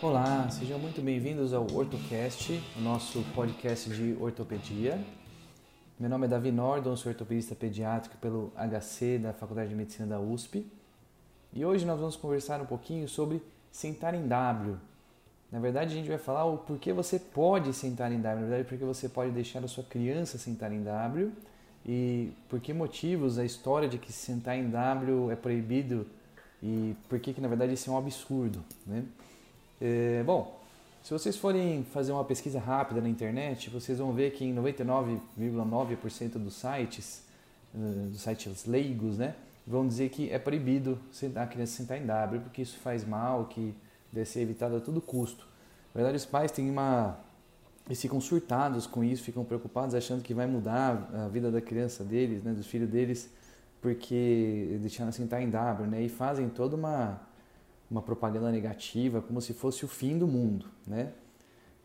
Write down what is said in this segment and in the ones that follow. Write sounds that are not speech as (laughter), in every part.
Olá, sejam muito bem-vindos ao OrtoCast, o nosso podcast de ortopedia. Meu nome é Davi Nordon, sou ortopedista pediátrico pelo HC da Faculdade de Medicina da USP. E hoje nós vamos conversar um pouquinho sobre sentar em W. Na verdade, a gente vai falar o porquê você pode sentar em W, na verdade, porque você pode deixar a sua criança sentar em W e por que motivos a história de que sentar em W é proibido e por que, que na verdade isso é um absurdo. Né? É, bom, se vocês forem fazer uma pesquisa rápida na internet, vocês vão ver que em 99,9% dos sites, eh, dos sites leigos, né, vão dizer que é proibido a criança sentar em W, porque isso faz mal, que deve ser evitado a todo custo. Na verdade, os pais têm uma eles ficam surtados com isso, ficam preocupados, achando que vai mudar a vida da criança deles, né, dos filhos deles, porque deixaram sentar em W, né, e fazem toda uma uma propaganda negativa, como se fosse o fim do mundo, né?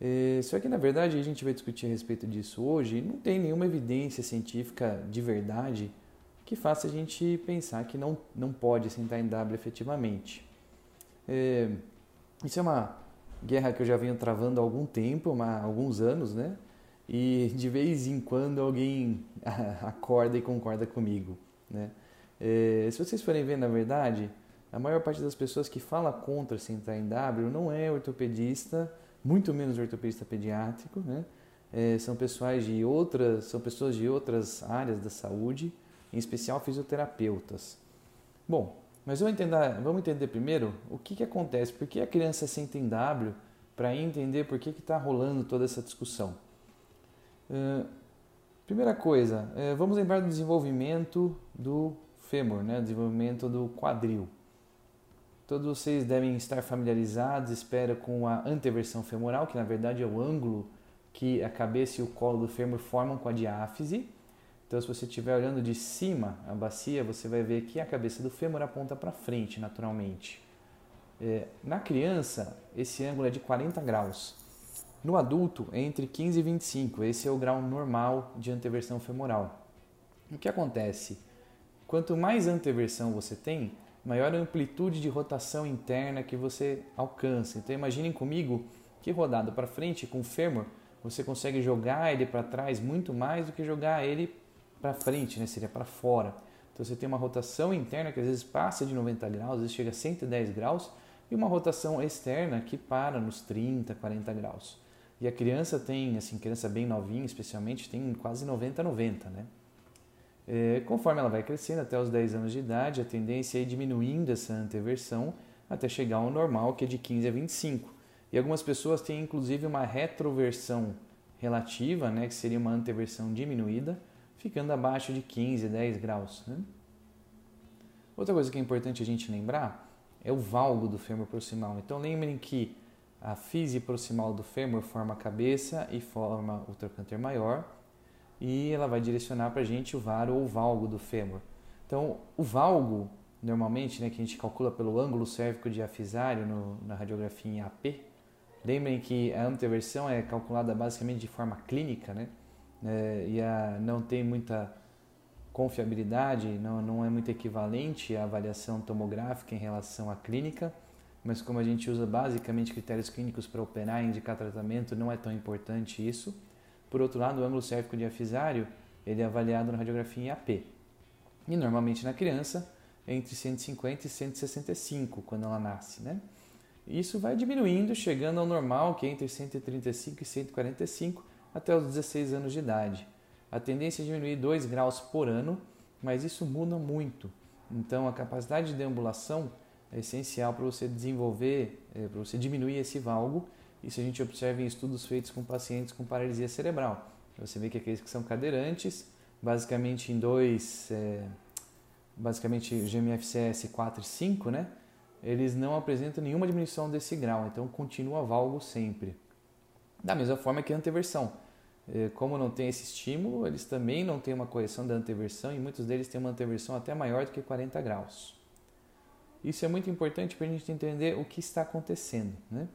É, só que na verdade a gente vai discutir a respeito disso hoje não tem nenhuma evidência científica de verdade que faça a gente pensar que não, não pode sentar em W efetivamente. É, isso é uma guerra que eu já venho travando há algum tempo, há alguns anos, né? E de vez em quando alguém (laughs) acorda e concorda comigo, né? É, se vocês forem ver, na verdade, a maior parte das pessoas que fala contra sentar em W não é ortopedista, muito menos ortopedista pediátrico, né? É, são pessoas de outras, são pessoas de outras áreas da saúde, em especial fisioterapeutas. Bom, mas vamos entender, vamos entender primeiro o que, que acontece, por que a criança senta em W, para entender por que está rolando toda essa discussão. Uh, primeira coisa, uh, vamos lembrar do desenvolvimento do fêmur, né? desenvolvimento do quadril. Todos vocês devem estar familiarizados, espero, com a anteversão femoral, que na verdade é o ângulo que a cabeça e o colo do fêmur formam com a diáfise. Então, se você estiver olhando de cima a bacia, você vai ver que a cabeça do fêmur aponta para frente, naturalmente. É, na criança, esse ângulo é de 40 graus. No adulto, é entre 15 e 25. Esse é o grau normal de anteversão femoral. O que acontece? Quanto mais anteversão você tem, maior amplitude de rotação interna que você alcança. Então imaginem comigo que rodado para frente com o fêmur, você consegue jogar ele para trás muito mais do que jogar ele para frente, né? seria para fora. Então você tem uma rotação interna que às vezes passa de 90 graus, às vezes chega a 110 graus, e uma rotação externa que para nos 30, 40 graus. E a criança tem, assim, criança bem novinha especialmente, tem quase 90, 90, né? É, conforme ela vai crescendo até os 10 anos de idade, a tendência é ir diminuindo essa anteversão até chegar ao normal, que é de 15 a 25. E algumas pessoas têm inclusive uma retroversão relativa, né, que seria uma anteversão diminuída, ficando abaixo de 15, 10 graus. Né? Outra coisa que é importante a gente lembrar é o valgo do fêmur proximal. Então lembrem que a fise proximal do fêmur forma a cabeça e forma o trocânter maior, e ela vai direcionar para a gente o varo ou valgo do fêmur. Então, o valgo, normalmente, né, que a gente calcula pelo ângulo cérvico diafisário no, na radiografia em AP, lembrem que a anteversão é calculada basicamente de forma clínica, né? É, e a, não tem muita confiabilidade, não, não é muito equivalente à avaliação tomográfica em relação à clínica, mas como a gente usa basicamente critérios clínicos para operar e indicar tratamento, não é tão importante isso. Por outro lado, o ângulo cérvico diafisário ele é avaliado na radiografia em AP. E normalmente na criança entre 150 e 165 quando ela nasce, né? Isso vai diminuindo, chegando ao normal, que é entre 135 e 145 até os 16 anos de idade. A tendência é diminuir 2 graus por ano, mas isso muda muito. Então, a capacidade de deambulação é essencial para você desenvolver, é, para você diminuir esse valgo isso a gente observa em estudos feitos com pacientes com paralisia cerebral. Você vê que aqueles que são cadeirantes, basicamente em dois, é, basicamente GMFCS 4 e 5, né? Eles não apresentam nenhuma diminuição desse grau, então continua valgo sempre. Da mesma forma que a anteversão. É, como não tem esse estímulo, eles também não têm uma correção da anteversão e muitos deles têm uma anteversão até maior do que 40 graus. Isso é muito importante para a gente entender o que está acontecendo. Né?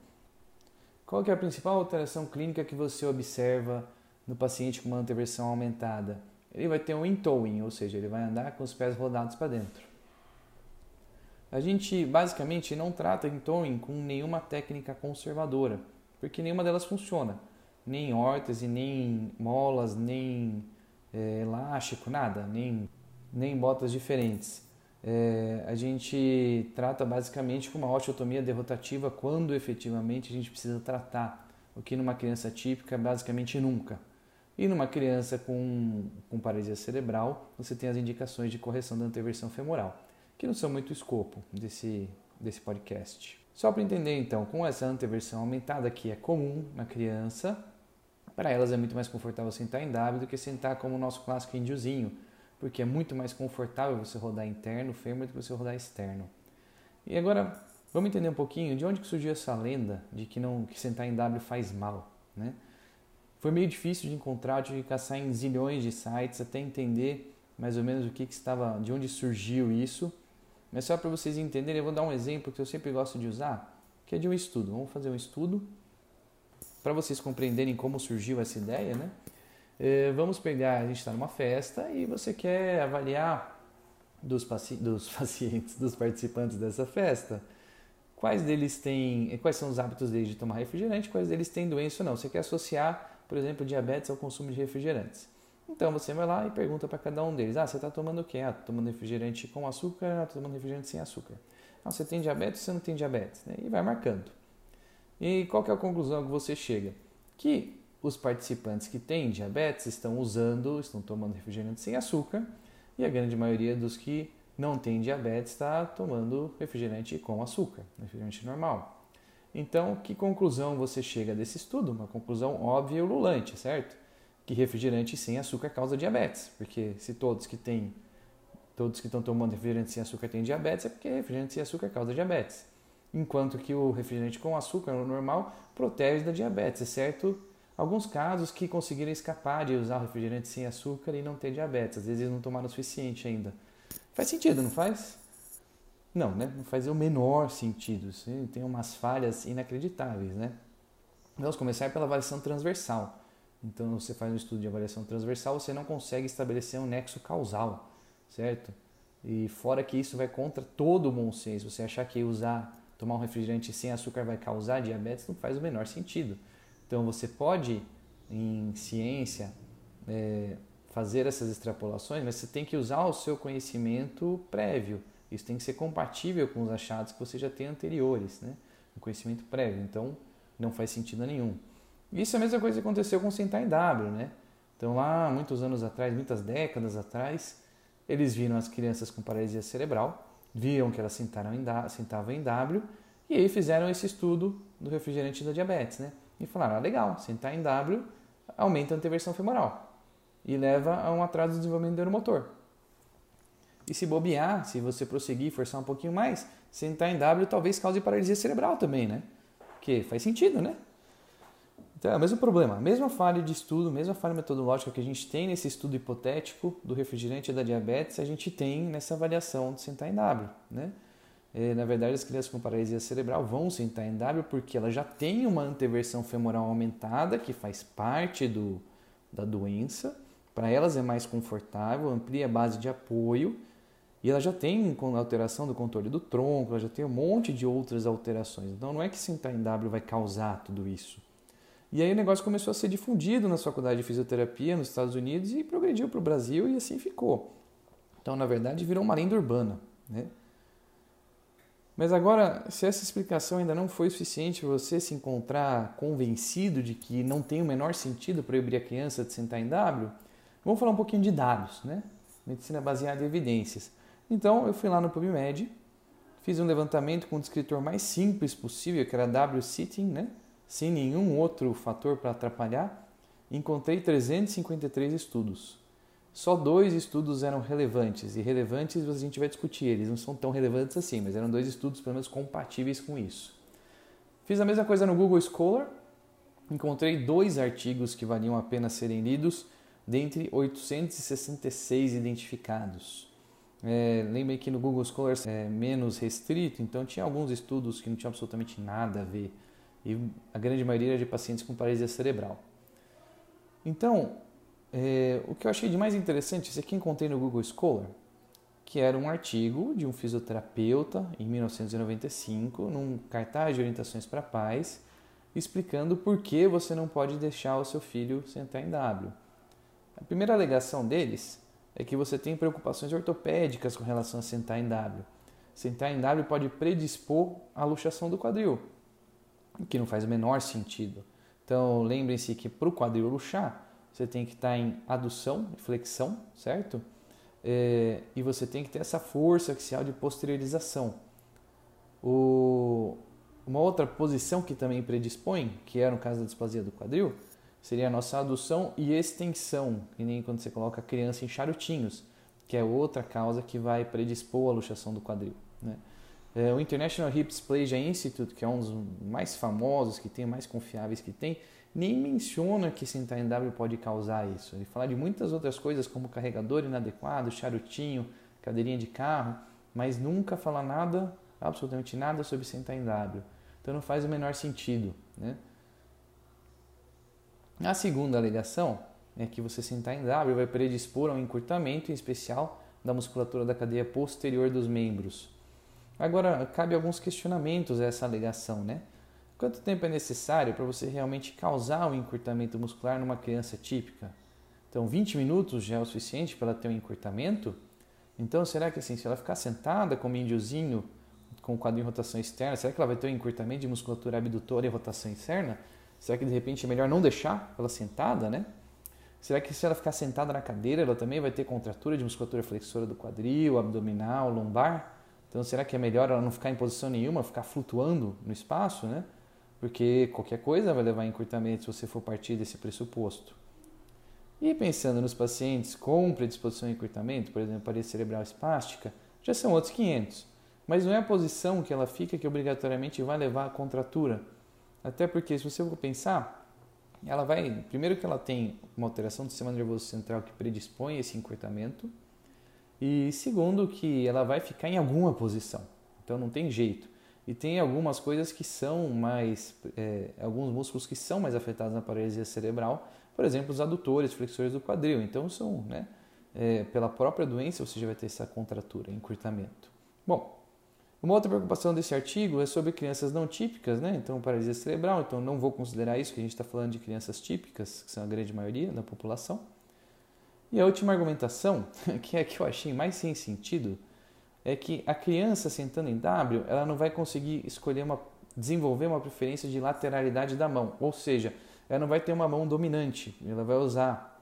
Qual é a principal alteração clínica que você observa no paciente com uma anteversão aumentada? ele vai ter um in-towing, ou seja, ele vai andar com os pés rodados para dentro. A gente basicamente não trata in-towing com nenhuma técnica conservadora, porque nenhuma delas funciona. Nem órtese, nem molas, nem é, elástico, nada, nem, nem botas diferentes. É, a gente trata basicamente com uma osteotomia derrotativa quando efetivamente a gente precisa tratar, o que numa criança típica basicamente nunca. E numa criança com, com paralisia cerebral, você tem as indicações de correção da anteversão femoral, que não são muito o escopo desse, desse podcast. Só para entender então, com essa anteversão aumentada que é comum na criança, para elas é muito mais confortável sentar em W do que sentar como o nosso clássico índiozinho, porque é muito mais confortável você rodar interno fêmur do que você rodar externo. E agora, vamos entender um pouquinho de onde que surgiu essa lenda de que não que sentar em W faz mal, né? Foi meio difícil de encontrar, tive que caçar em zilhões de sites até entender mais ou menos o que, que estava, de onde surgiu isso. Mas só para vocês entenderem, eu vou dar um exemplo que eu sempre gosto de usar, que é de um estudo. Vamos fazer um estudo para vocês compreenderem como surgiu essa ideia, né? É, vamos pegar, a gente está numa festa e você quer avaliar dos, paci dos (laughs) pacientes, dos participantes dessa festa, quais deles têm, quais são os hábitos deles de tomar refrigerante, quais deles têm doença ou não. Você quer associar, por exemplo, diabetes ao consumo de refrigerantes. Então você vai lá e pergunta para cada um deles: Ah, você está tomando o quê? Ah, tomando refrigerante com açúcar, ah, tomando refrigerante sem açúcar. Ah, você tem diabetes ou você não tem diabetes? Né? E vai marcando. E qual é a conclusão que você chega? Que os participantes que têm diabetes estão usando, estão tomando refrigerante sem açúcar, e a grande maioria dos que não têm diabetes está tomando refrigerante com açúcar, refrigerante normal. Então, que conclusão você chega desse estudo? Uma conclusão óbvia e ululante, certo? Que refrigerante sem açúcar causa diabetes, porque se todos que têm todos que estão tomando refrigerante sem açúcar têm diabetes, é porque refrigerante sem açúcar causa diabetes. Enquanto que o refrigerante com açúcar, o normal, protege da diabetes, exceto alguns casos que conseguiram escapar de usar refrigerante sem açúcar e não ter diabetes. Às vezes eles não tomaram o suficiente ainda. Faz sentido, não faz? Não, né? Não faz o menor sentido. Tem umas falhas inacreditáveis, né? Vamos começar pela avaliação transversal. Então, você faz um estudo de avaliação transversal, você não consegue estabelecer um nexo causal, certo? E fora que isso vai contra todo o bom senso. Você achar que usar, tomar um refrigerante sem açúcar vai causar diabetes não faz o menor sentido. Então você pode, em ciência, é, fazer essas extrapolações, mas você tem que usar o seu conhecimento prévio. Isso tem que ser compatível com os achados que você já tem anteriores, né? O conhecimento prévio. Então não faz sentido nenhum. Isso é a mesma coisa que aconteceu com sentar em W, né? Então lá, muitos anos atrás, muitas décadas atrás, eles viram as crianças com paralisia cerebral, viram que elas sentaram em sentavam em W e aí fizeram esse estudo do refrigerante da diabetes, né? e falaram: ah, legal, sentar em W aumenta a anteversão femoral e leva a um atraso do desenvolvimento neuromotor. E se bobear, se você prosseguir, forçar um pouquinho mais, sentar em W talvez cause paralisia cerebral também, né? Que faz sentido, né? Então é o mesmo problema, a mesma falha de estudo, a mesma falha metodológica que a gente tem nesse estudo hipotético do refrigerante e da diabetes, a gente tem nessa avaliação de sentar em W, né? É, na verdade, as crianças com paralisia cerebral vão sentar em W porque ela já tem uma anteversão femoral aumentada, que faz parte do, da doença. Para elas é mais confortável, amplia a base de apoio e ela já tem alteração do controle do tronco, ela já tem um monte de outras alterações. Então não é que sentar em W vai causar tudo isso. E aí o negócio começou a ser difundido na faculdade de fisioterapia nos Estados Unidos e progrediu para o Brasil e assim ficou. Então, na verdade, virou uma lenda urbana. Né? Mas agora, se essa explicação ainda não foi suficiente você se encontrar convencido de que não tem o menor sentido proibir a criança de sentar em W, vamos falar um pouquinho de dados, né? Medicina baseada em evidências. Então, eu fui lá no PubMed, fiz um levantamento com o descritor mais simples possível, que era W sitting, né? Sem nenhum outro fator para atrapalhar. Encontrei 353 estudos só dois estudos eram relevantes, e relevantes a gente vai discutir, eles não são tão relevantes assim, mas eram dois estudos pelo menos compatíveis com isso. Fiz a mesma coisa no Google Scholar, encontrei dois artigos que valiam a pena serem lidos, dentre 866 identificados. É, que no Google Scholar é menos restrito, então tinha alguns estudos que não tinham absolutamente nada a ver, e a grande maioria de pacientes com paralisia cerebral. Então, é, o que eu achei de mais interessante, isso aqui encontrei no Google Scholar, que era um artigo de um fisioterapeuta em 1995, num cartaz de orientações para pais, explicando por que você não pode deixar o seu filho sentar em W. A primeira alegação deles é que você tem preocupações ortopédicas com relação a sentar em W. Sentar em W pode predispor à luxação do quadril, que não faz o menor sentido. Então, lembrem-se que para o quadril luxar, você tem que estar em adução flexão, certo? É, e você tem que ter essa força axial de posteriorização. O, uma outra posição que também predispõe, que era no caso da displasia do quadril, seria a nossa adução e extensão, que nem quando você coloca a criança em charutinhos, que é outra causa que vai predispor a luxação do quadril. Né? É, o International Hip Dysplasia Institute, que é um dos mais famosos que tem, mais confiáveis que tem, nem menciona que sentar em W pode causar isso. Ele fala de muitas outras coisas, como carregador inadequado, charutinho, cadeirinha de carro, mas nunca fala nada, absolutamente nada sobre sentar em W. Então não faz o menor sentido. Né? A segunda alegação é que você sentar em W vai predispor a um encurtamento, em especial da musculatura da cadeia posterior dos membros. Agora, cabe alguns questionamentos a essa alegação, né? Quanto tempo é necessário para você realmente causar um encurtamento muscular numa criança típica? Então, 20 minutos já é o suficiente para ela ter um encurtamento? Então, será que assim, se ela ficar sentada como índiozinho, com o quadril em rotação externa, será que ela vai ter um encurtamento de musculatura abdutora e rotação externa? Será que de repente é melhor não deixar ela sentada, né? Será que se ela ficar sentada na cadeira, ela também vai ter contratura de musculatura flexora do quadril, abdominal, lombar? Então, será que é melhor ela não ficar em posição nenhuma, ficar flutuando no espaço, né? porque qualquer coisa vai levar a encurtamento se você for partir desse pressuposto. E pensando nos pacientes com predisposição a encurtamento, por exemplo, parede cerebral espástica, já são outros 500. Mas não é a posição que ela fica que obrigatoriamente vai levar à contratura. Até porque, se você for pensar, ela vai. Primeiro, que ela tem uma alteração do sistema nervoso central que predispõe a esse encurtamento. E segundo, que ela vai ficar em alguma posição. Então não tem jeito. E tem algumas coisas que são mais, é, alguns músculos que são mais afetados na paralisia cerebral, por exemplo, os adutores, flexores do quadril. Então, são, né, é, pela própria doença, você já vai ter essa contratura, encurtamento. Bom, uma outra preocupação desse artigo é sobre crianças não típicas, né? Então, paralisia cerebral, então não vou considerar isso, que a gente está falando de crianças típicas, que são a grande maioria da população. E a última argumentação, (laughs) que é a que eu achei mais sem sentido, é que a criança sentando em W, ela não vai conseguir escolher uma desenvolver uma preferência de lateralidade da mão, ou seja, ela não vai ter uma mão dominante, ela vai usar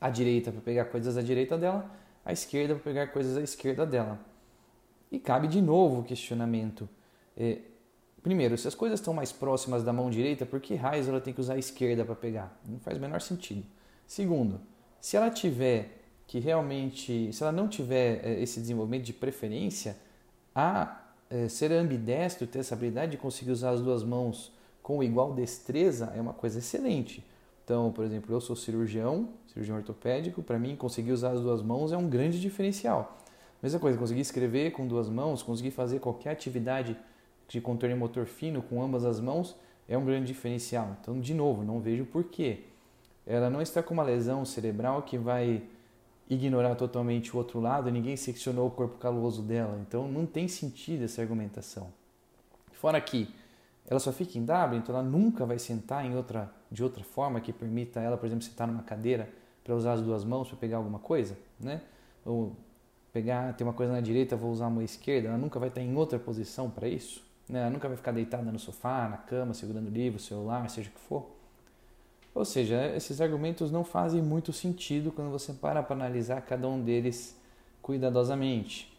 a direita para pegar coisas à direita dela, a esquerda para pegar coisas à esquerda dela. E cabe de novo o questionamento. É, primeiro, se as coisas estão mais próximas da mão direita, por que raios ela tem que usar a esquerda para pegar? Não faz o menor sentido. Segundo, se ela tiver que realmente, se ela não tiver eh, esse desenvolvimento de preferência, a é, ser ambidestro, ter essa habilidade de conseguir usar as duas mãos com igual destreza é uma coisa excelente. Então, por exemplo, eu sou cirurgião, cirurgião ortopédico, para mim conseguir usar as duas mãos é um grande diferencial. Mesma coisa, conseguir escrever com duas mãos, conseguir fazer qualquer atividade de contorno motor fino com ambas as mãos é um grande diferencial. Então, de novo, não vejo porquê. Ela não está com uma lesão cerebral que vai ignorar totalmente o outro lado, ninguém seccionou o corpo caloso dela, então não tem sentido essa argumentação. Fora que ela só fica em W, então ela nunca vai sentar em outra, de outra forma que permita ela, por exemplo, sentar numa cadeira para usar as duas mãos para pegar alguma coisa, né? Ou pegar, ter uma coisa na direita, vou usar a mão esquerda, ela nunca vai estar em outra posição para isso, né? Ela nunca vai ficar deitada no sofá, na cama, segurando livro, celular, seja o que for. Ou seja, esses argumentos não fazem muito sentido quando você para para analisar cada um deles cuidadosamente.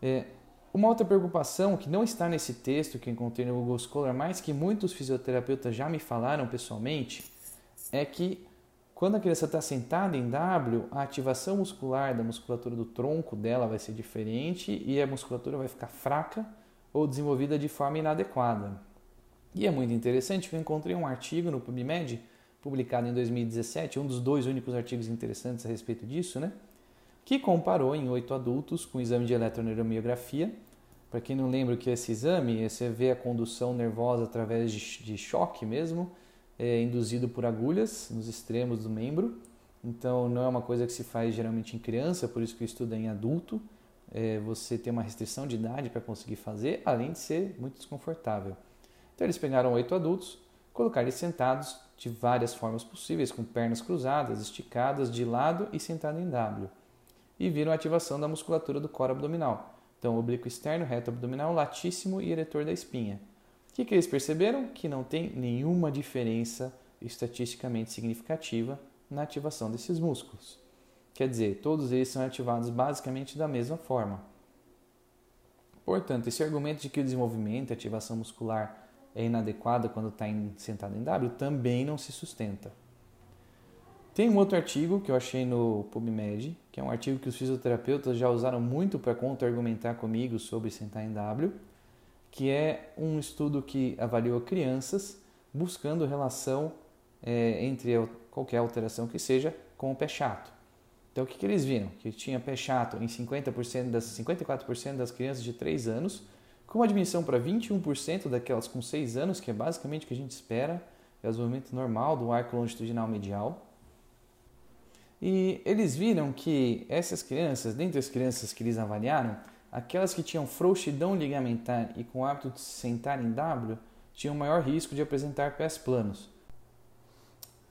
É, uma outra preocupação que não está nesse texto que encontrei no Google Scholar, mas que muitos fisioterapeutas já me falaram pessoalmente, é que quando a criança está sentada em W, a ativação muscular da musculatura do tronco dela vai ser diferente e a musculatura vai ficar fraca ou desenvolvida de forma inadequada. E é muito interessante que eu encontrei um artigo no PubMed publicado em 2017, um dos dois únicos artigos interessantes a respeito disso, né? que comparou em oito adultos com exame de eletroneuromiografia. Para quem não lembra o que é esse exame, você vê a condução nervosa através de, choque mesmo, é, induzido por agulhas nos extremos do membro. Então não é uma coisa que se faz geralmente em criança, por isso que o estudo é em adulto. É, você tem uma restrição de idade para conseguir fazer, além de ser muito desconfortável. Então eles pegaram oito adultos, colocaram eles sentados de várias formas possíveis, com pernas cruzadas, esticadas de lado e sentado em W. E viram a ativação da musculatura do coro abdominal. Então, oblíquo externo, reto abdominal, latíssimo e eretor da espinha. O que, que eles perceberam? Que não tem nenhuma diferença estatisticamente significativa na ativação desses músculos. Quer dizer, todos eles são ativados basicamente da mesma forma. Portanto, esse argumento de que o desenvolvimento e ativação muscular é inadequada quando está sentado em W também não se sustenta. Tem um outro artigo que eu achei no PubMed, que é um artigo que os fisioterapeutas já usaram muito para contra-argumentar comigo sobre sentar em W, que é um estudo que avaliou crianças buscando relação é, entre qualquer alteração que seja com o pé chato. Então, o que, que eles viram? Que tinha pé chato em 50% das 54% das crianças de 3 anos, com diminuição para 21% daquelas com 6 anos, que é basicamente o que a gente espera, é o desenvolvimento normal do arco longitudinal medial. E eles viram que essas crianças, dentre as crianças que eles avaliaram, aquelas que tinham frouxidão ligamentar e com o hábito de se sentar em W, tinham maior risco de apresentar pés planos.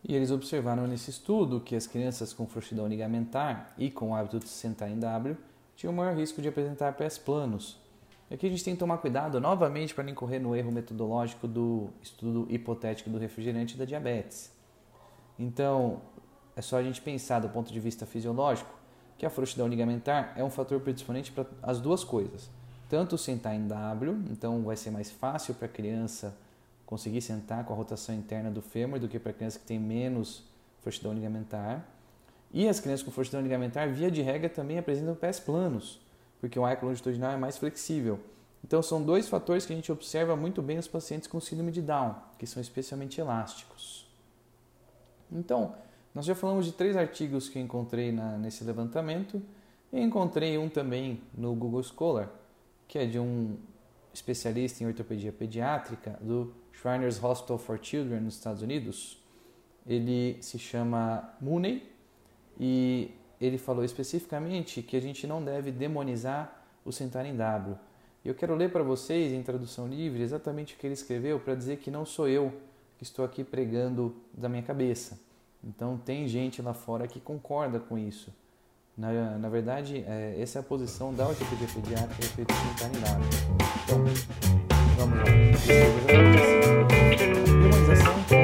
E eles observaram nesse estudo que as crianças com frouxidão ligamentar e com o hábito de se sentar em W tinham maior risco de apresentar pés planos. Aqui a gente tem que tomar cuidado novamente para não incorrer no erro metodológico do estudo hipotético do refrigerante e da diabetes. Então, é só a gente pensar do ponto de vista fisiológico que a frouxidão ligamentar é um fator predisponente para as duas coisas. Tanto sentar em W, então vai ser mais fácil para a criança conseguir sentar com a rotação interna do fêmur do que para crianças que têm menos frouxidão ligamentar. E as crianças com frouxidão ligamentar, via de regra, também apresentam pés planos, porque o arco longitudinal é mais flexível. Então, são dois fatores que a gente observa muito bem nos pacientes com síndrome de Down, que são especialmente elásticos. Então, nós já falamos de três artigos que encontrei na, nesse levantamento e encontrei um também no Google Scholar, que é de um especialista em ortopedia pediátrica do Shriners Hospital for Children nos Estados Unidos. Ele se chama Mooney e ele falou especificamente que a gente não deve demonizar o sentar em W. Eu quero ler para vocês em tradução livre exatamente o que ele escreveu para dizer que não sou eu que estou aqui pregando da minha cabeça. Então tem gente lá fora que concorda com isso. Na, na verdade, é, essa é a posição da ortopedia pediátrica a respeito do sentar em W. Então, vamos lá. Demonização